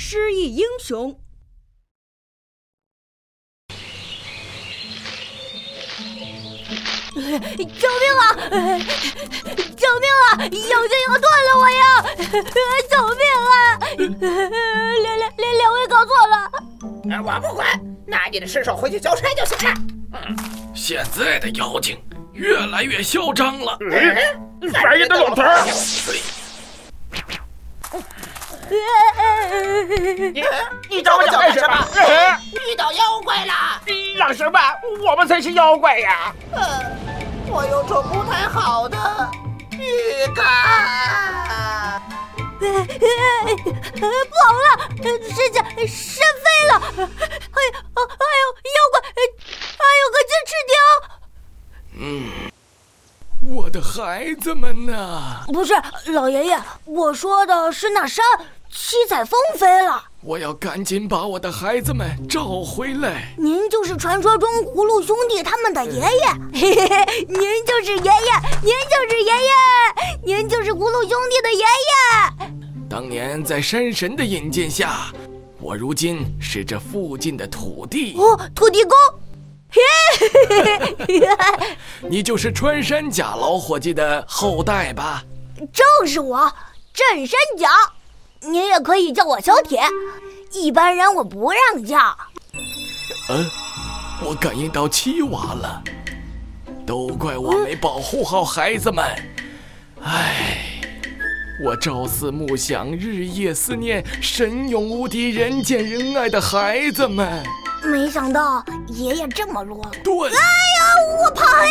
熊。救命啊！救命啊！妖精要断了，我呀！救命啊！两两两两位搞错了。我不管，拿你的尸首回去交差就行了。现在的妖精越来越嚣张了。烦人的老头！你你找我干什么？遇到妖怪了！让什么？我们才是妖怪呀！我有种不太好的预感。不好了，身下身飞了！哎呦，哎呦，妖怪，还有个金翅雕！嗯，我的孩子们呢？不是，老爷爷，我说的是那山。七彩风飞了，我要赶紧把我的孩子们找回来。您就是传说中葫芦兄弟他们的爷爷，嘿嘿嘿，您就是爷爷，您就是爷爷，您就是葫芦兄弟的爷爷。当年在山神的引荐下，我如今是这附近的土地哦，土地公。嘿嘿嘿嘿，你就是穿山甲老伙计的后代吧？正是我，镇山甲。您也可以叫我小铁，一般人我不让叫。嗯，我感应到七娃了，都怪我没保护好孩子们。唉，我朝思暮想，日夜思念神勇无敌、人见人爱的孩子们。没想到爷爷这么啰嗦。对。哎呀，我怕黑。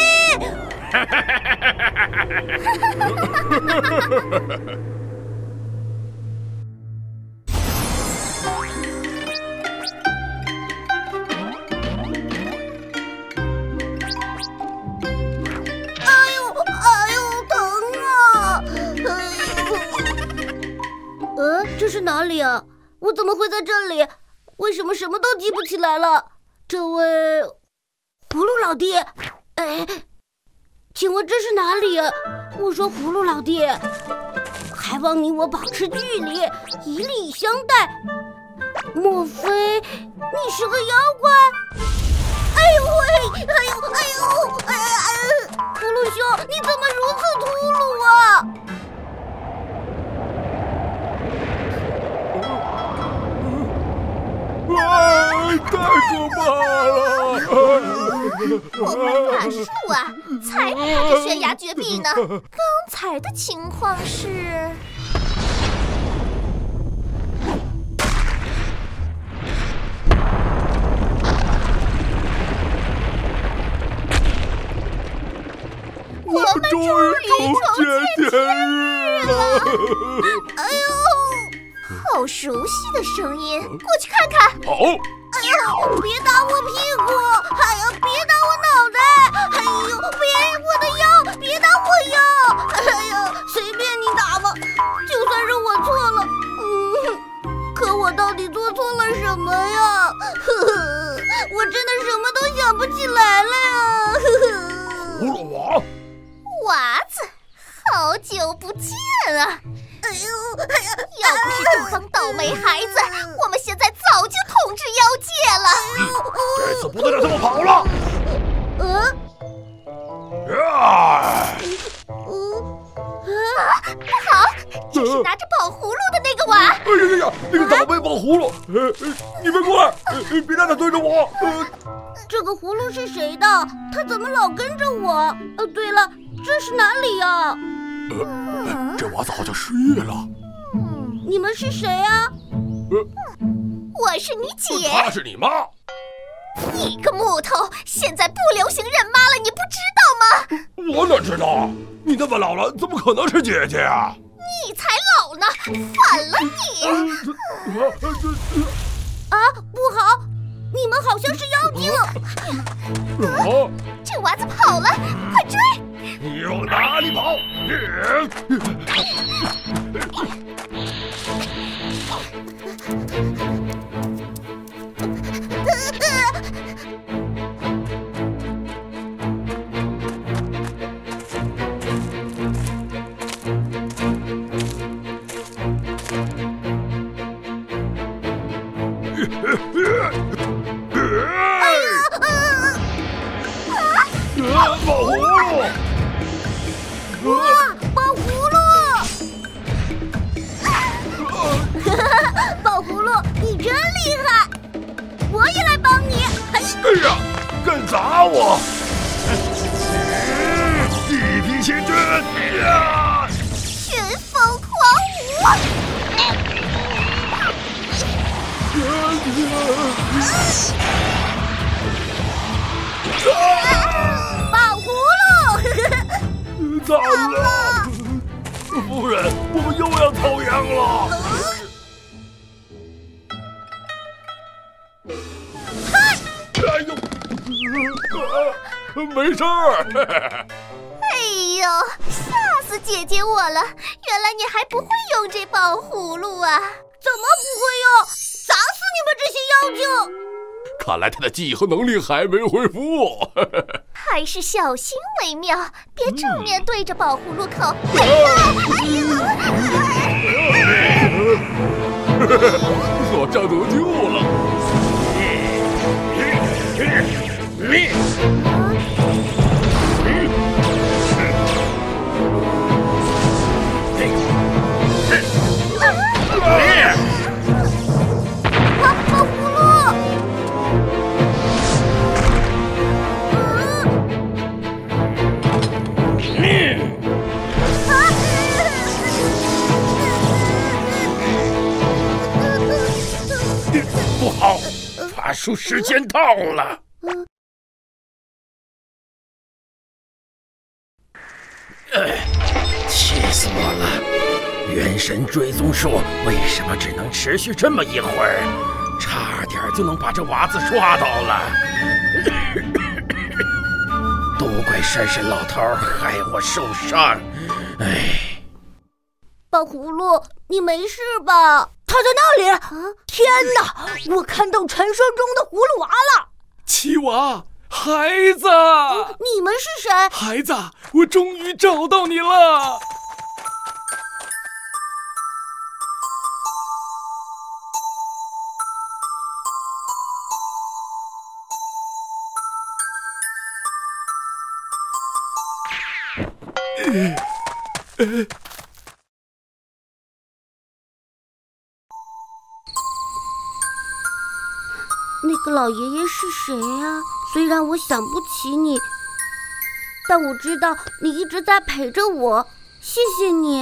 是哪里啊？我怎么会在这里？为什么什么都记不起来了？这位葫芦老弟，哎，请问这是哪里？我说葫芦老弟，还望你我保持距离，以礼相待。莫非你是个妖怪？哎呦喂！哎呦哎呦哎哎！葫芦兄，你怎么如此粗鲁太可怕了！我们法术啊，才不怕这悬崖绝壁呢。刚才的情况是，我们终于重见天日了！哎呦，好熟悉的声音，过去看看。好。哎呦！别打我屁股！哎呀，别打我脑袋！哎呦，别我的腰！别打我腰！哎呀，随便你打吧，就算是我错了。嗯，可我到底做错了什么呀？呵呵，我真的什么都想不起来了呀！呵呵。葫芦娃，娃子，好久不见啊！哎呦，哎呀，要不是对方倒霉孩子，了。这次不能让他们跑了。嗯。啊。嗯。啊！不好，这是拿着宝葫芦的那个娃。哎呀呀呀！那个倒霉宝葫芦，你们快，别让他对着我。这个葫芦是谁的？他怎么老跟着我？呃，对了，这是哪里呀？呃这娃子好像失忆了。你们是谁啊？呃我是你姐。她是你妈。你个木头，现在不流行认妈了，你不知道吗？我哪知道？你那么老了，怎么可能是姐姐啊？你才老呢，反了你！啊，不好，你们好像是妖精。啊！这娃子跑了，快追！你往哪里跑？うん。宝葫芦！糟了！夫人，我们又要遭殃了！哎呦，没事儿。哎呦，吓死姐姐我了！原来你还不会用这宝葫芦啊？怎么不会用？你们这些妖精！看来他的记忆和能力还没恢复，还是小心为妙，别正面对着宝葫芦口。所术时间到了。哎，气死我了！元神追踪术为什么只能持续这么一会儿？差点就能把这娃子抓到了。都怪山神老头害我受伤。哎，宝葫芦，你没事吧？他在那里！天哪，我看到传说中的葫芦娃了！七娃，孩子，你们是谁？孩子，我终于找到你了！那个老爷爷是谁呀、虽然我想不起你，但我知道你一直在陪着我。谢谢你。